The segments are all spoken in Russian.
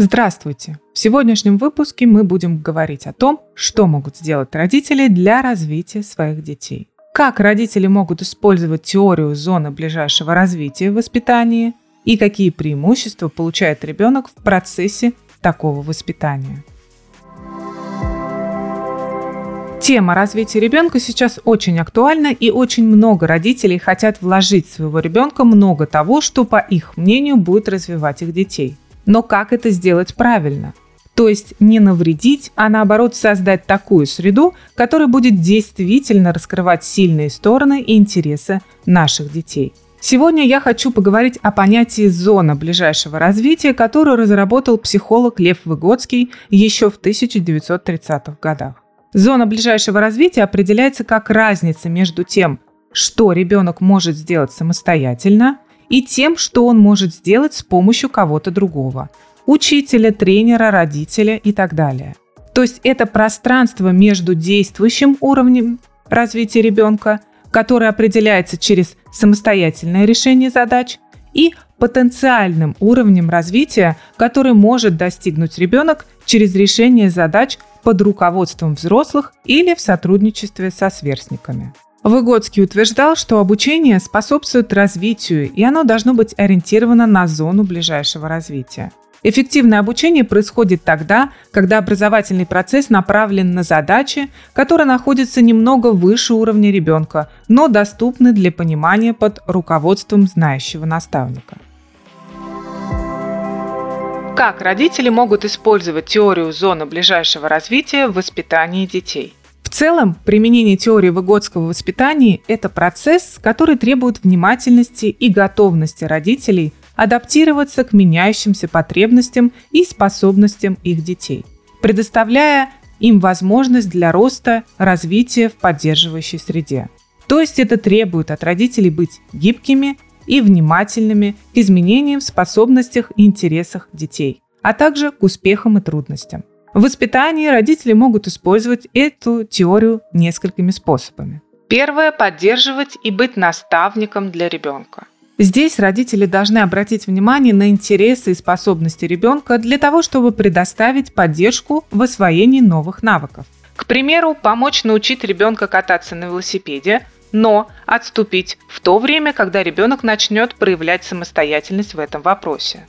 Здравствуйте! В сегодняшнем выпуске мы будем говорить о том, что могут сделать родители для развития своих детей. Как родители могут использовать теорию зоны ближайшего развития в воспитании и какие преимущества получает ребенок в процессе такого воспитания. Тема развития ребенка сейчас очень актуальна, и очень много родителей хотят вложить в своего ребенка много того, что, по их мнению, будет развивать их детей – но как это сделать правильно? То есть не навредить, а наоборот создать такую среду, которая будет действительно раскрывать сильные стороны и интересы наших детей. Сегодня я хочу поговорить о понятии «зона ближайшего развития», которую разработал психолог Лев Выгодский еще в 1930-х годах. Зона ближайшего развития определяется как разница между тем, что ребенок может сделать самостоятельно, и тем, что он может сделать с помощью кого-то другого – учителя, тренера, родителя и так далее. То есть это пространство между действующим уровнем развития ребенка, которое определяется через самостоятельное решение задач, и потенциальным уровнем развития, который может достигнуть ребенок через решение задач под руководством взрослых или в сотрудничестве со сверстниками. Выгодский утверждал, что обучение способствует развитию, и оно должно быть ориентировано на зону ближайшего развития. Эффективное обучение происходит тогда, когда образовательный процесс направлен на задачи, которые находятся немного выше уровня ребенка, но доступны для понимания под руководством знающего наставника. Как родители могут использовать теорию зоны ближайшего развития в воспитании детей? В целом, применение теории выгодского воспитания – это процесс, который требует внимательности и готовности родителей адаптироваться к меняющимся потребностям и способностям их детей, предоставляя им возможность для роста, развития в поддерживающей среде. То есть это требует от родителей быть гибкими и внимательными к изменениям в способностях и интересах детей, а также к успехам и трудностям. В воспитании родители могут использовать эту теорию несколькими способами. Первое – поддерживать и быть наставником для ребенка. Здесь родители должны обратить внимание на интересы и способности ребенка для того, чтобы предоставить поддержку в освоении новых навыков. К примеру, помочь научить ребенка кататься на велосипеде, но отступить в то время, когда ребенок начнет проявлять самостоятельность в этом вопросе.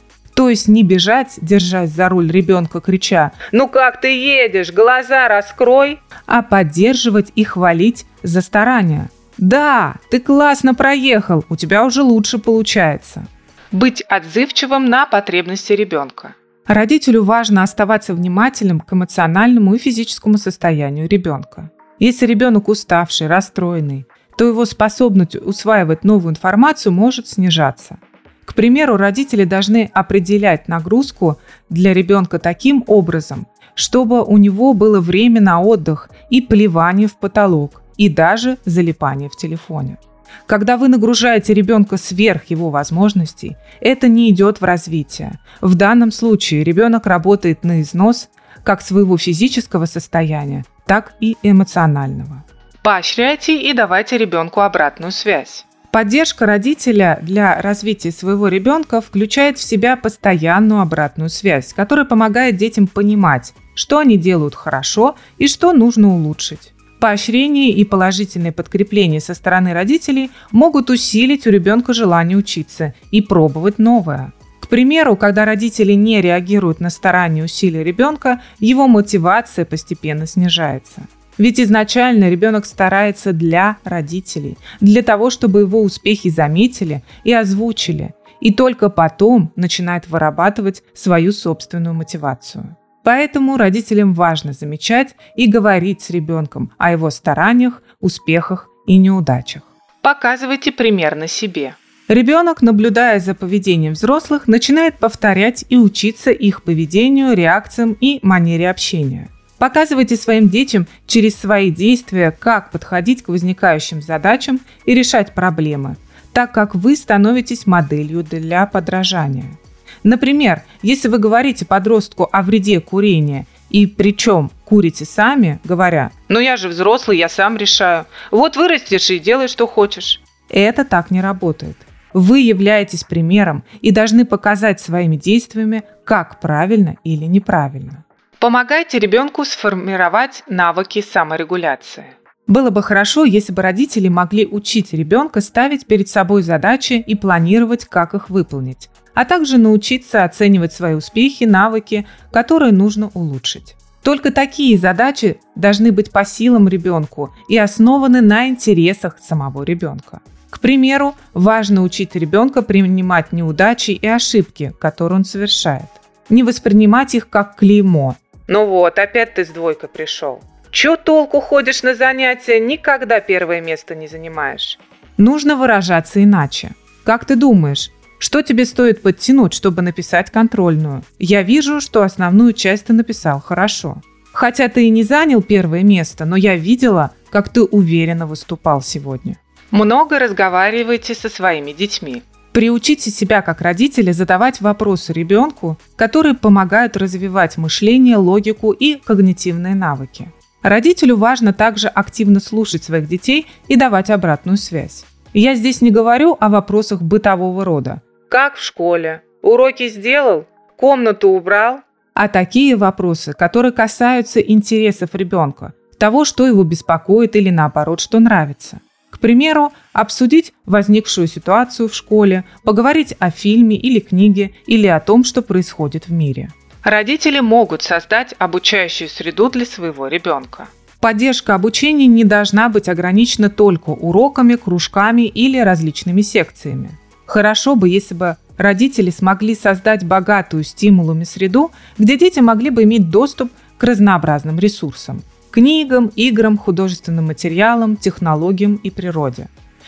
То есть не бежать, держась за руль ребенка, крича «Ну как ты едешь? Глаза раскрой!», а поддерживать и хвалить за старания. «Да, ты классно проехал, у тебя уже лучше получается». Быть отзывчивым на потребности ребенка. Родителю важно оставаться внимательным к эмоциональному и физическому состоянию ребенка. Если ребенок уставший, расстроенный, то его способность усваивать новую информацию может снижаться – к примеру, родители должны определять нагрузку для ребенка таким образом, чтобы у него было время на отдых и плевание в потолок, и даже залипание в телефоне. Когда вы нагружаете ребенка сверх его возможностей, это не идет в развитие. В данном случае ребенок работает на износ как своего физического состояния, так и эмоционального. Поощряйте и давайте ребенку обратную связь. Поддержка родителя для развития своего ребенка включает в себя постоянную обратную связь, которая помогает детям понимать, что они делают хорошо и что нужно улучшить. Поощрение и положительное подкрепление со стороны родителей могут усилить у ребенка желание учиться и пробовать новое. К примеру, когда родители не реагируют на старания и усилия ребенка, его мотивация постепенно снижается. Ведь изначально ребенок старается для родителей, для того, чтобы его успехи заметили и озвучили, и только потом начинает вырабатывать свою собственную мотивацию. Поэтому родителям важно замечать и говорить с ребенком о его стараниях, успехах и неудачах. Показывайте пример на себе. Ребенок, наблюдая за поведением взрослых, начинает повторять и учиться их поведению, реакциям и манере общения – Показывайте своим детям через свои действия, как подходить к возникающим задачам и решать проблемы, так как вы становитесь моделью для подражания. Например, если вы говорите подростку о вреде курения и причем курите сами, говоря «Ну я же взрослый, я сам решаю. Вот вырастешь и делай, что хочешь». Это так не работает. Вы являетесь примером и должны показать своими действиями, как правильно или неправильно. Помогайте ребенку сформировать навыки саморегуляции. Было бы хорошо, если бы родители могли учить ребенка ставить перед собой задачи и планировать, как их выполнить, а также научиться оценивать свои успехи, навыки, которые нужно улучшить. Только такие задачи должны быть по силам ребенку и основаны на интересах самого ребенка. К примеру, важно учить ребенка принимать неудачи и ошибки, которые он совершает. Не воспринимать их как клеймо, ну вот, опять ты с двойкой пришел. Чё толку ходишь на занятия, никогда первое место не занимаешь? Нужно выражаться иначе. Как ты думаешь, что тебе стоит подтянуть, чтобы написать контрольную? Я вижу, что основную часть ты написал хорошо. Хотя ты и не занял первое место, но я видела, как ты уверенно выступал сегодня. Много разговаривайте со своими детьми. Приучите себя как родители задавать вопросы ребенку, которые помогают развивать мышление, логику и когнитивные навыки. Родителю важно также активно слушать своих детей и давать обратную связь. Я здесь не говорю о вопросах бытового рода. Как в школе? Уроки сделал? Комнату убрал? А такие вопросы, которые касаются интересов ребенка, того, что его беспокоит или наоборот, что нравится. К примеру, обсудить возникшую ситуацию в школе, поговорить о фильме или книге или о том, что происходит в мире. Родители могут создать обучающую среду для своего ребенка. Поддержка обучения не должна быть ограничена только уроками, кружками или различными секциями. Хорошо бы, если бы родители смогли создать богатую стимулами среду, где дети могли бы иметь доступ к разнообразным ресурсам книгам, играм, художественным материалам, технологиям и природе.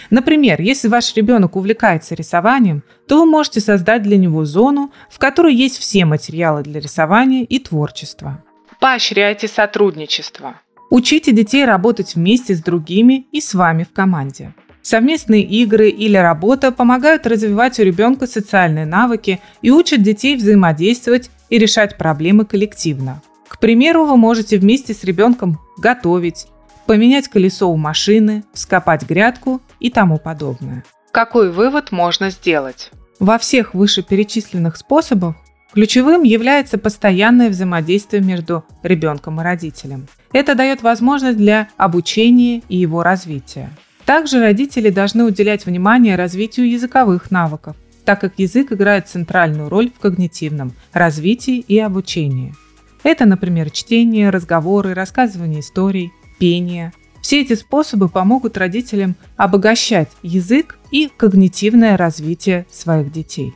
Например, если ваш ребенок увлекается рисованием, то вы можете создать для него зону, в которой есть все материалы для рисования и творчества. Поощряйте сотрудничество. Учите детей работать вместе с другими и с вами в команде. Совместные игры или работа помогают развивать у ребенка социальные навыки и учат детей взаимодействовать и решать проблемы коллективно. К примеру, вы можете вместе с ребенком готовить, поменять колесо у машины, вскопать грядку и тому подобное. Какой вывод можно сделать? Во всех вышеперечисленных способах ключевым является постоянное взаимодействие между ребенком и родителем. Это дает возможность для обучения и его развития. Также родители должны уделять внимание развитию языковых навыков, так как язык играет центральную роль в когнитивном развитии и обучении. Это, например, чтение, разговоры, рассказывание историй, пение. Все эти способы помогут родителям обогащать язык и когнитивное развитие своих детей.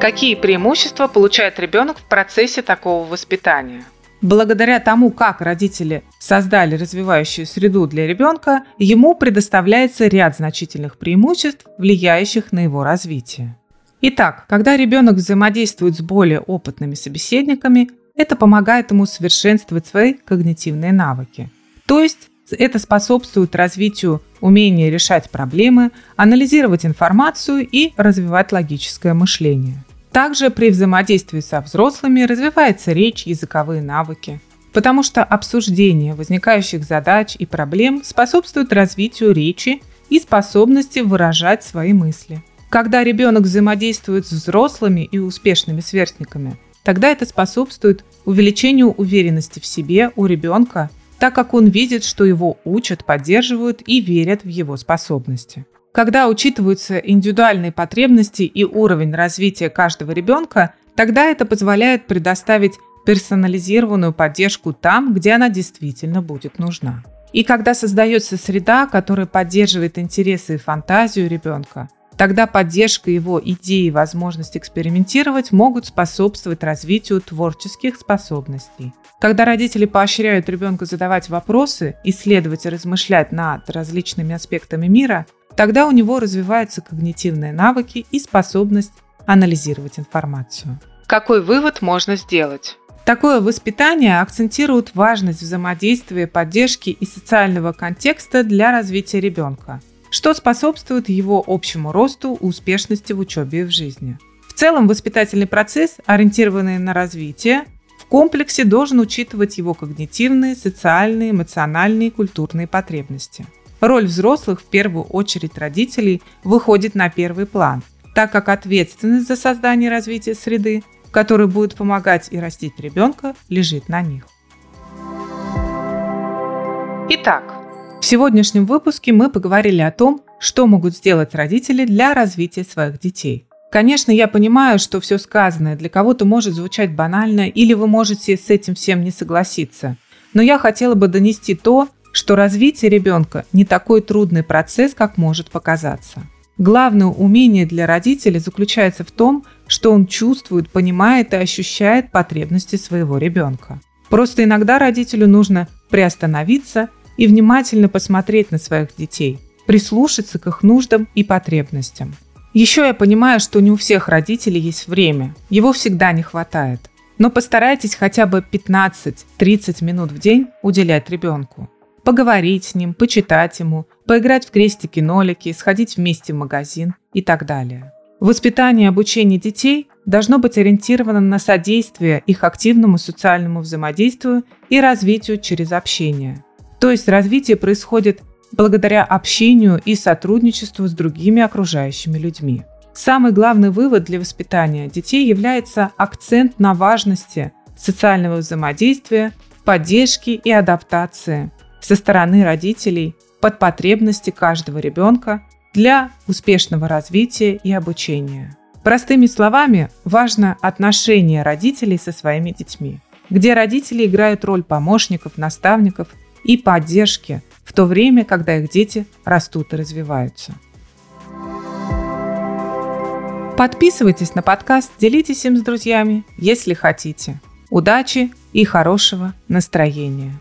Какие преимущества получает ребенок в процессе такого воспитания? Благодаря тому, как родители создали развивающую среду для ребенка, ему предоставляется ряд значительных преимуществ, влияющих на его развитие. Итак, когда ребенок взаимодействует с более опытными собеседниками, это помогает ему совершенствовать свои когнитивные навыки. То есть это способствует развитию умения решать проблемы, анализировать информацию и развивать логическое мышление. Также при взаимодействии со взрослыми развивается речь, языковые навыки, потому что обсуждение возникающих задач и проблем способствует развитию речи и способности выражать свои мысли. Когда ребенок взаимодействует с взрослыми и успешными сверстниками, тогда это способствует увеличению уверенности в себе у ребенка, так как он видит, что его учат, поддерживают и верят в его способности. Когда учитываются индивидуальные потребности и уровень развития каждого ребенка, тогда это позволяет предоставить персонализированную поддержку там, где она действительно будет нужна. И когда создается среда, которая поддерживает интересы и фантазию ребенка, Тогда поддержка его идей и возможность экспериментировать могут способствовать развитию творческих способностей. Когда родители поощряют ребенка задавать вопросы, исследовать и размышлять над различными аспектами мира, тогда у него развиваются когнитивные навыки и способность анализировать информацию. Какой вывод можно сделать? Такое воспитание акцентирует важность взаимодействия, поддержки и социального контекста для развития ребенка – что способствует его общему росту, успешности в учебе и в жизни. В целом воспитательный процесс, ориентированный на развитие, в комплексе должен учитывать его когнитивные, социальные, эмоциональные и культурные потребности. Роль взрослых, в первую очередь родителей, выходит на первый план, так как ответственность за создание и развитие среды, которая будет помогать и растить ребенка, лежит на них. Итак, в сегодняшнем выпуске мы поговорили о том, что могут сделать родители для развития своих детей. Конечно, я понимаю, что все сказанное для кого-то может звучать банально, или вы можете с этим всем не согласиться. Но я хотела бы донести то, что развитие ребенка не такой трудный процесс, как может показаться. Главное умение для родителя заключается в том, что он чувствует, понимает и ощущает потребности своего ребенка. Просто иногда родителю нужно приостановиться и внимательно посмотреть на своих детей, прислушаться к их нуждам и потребностям. Еще я понимаю, что не у всех родителей есть время, его всегда не хватает. Но постарайтесь хотя бы 15-30 минут в день уделять ребенку. Поговорить с ним, почитать ему, поиграть в крестики-нолики, сходить вместе в магазин и так далее. Воспитание и обучение детей должно быть ориентировано на содействие их активному социальному взаимодействию и развитию через общение. То есть развитие происходит благодаря общению и сотрудничеству с другими окружающими людьми. Самый главный вывод для воспитания детей является акцент на важности социального взаимодействия, поддержки и адаптации со стороны родителей под потребности каждого ребенка для успешного развития и обучения. Простыми словами, важно отношение родителей со своими детьми, где родители играют роль помощников, наставников и поддержки в то время, когда их дети растут и развиваются. Подписывайтесь на подкаст, делитесь им с друзьями, если хотите. Удачи и хорошего настроения!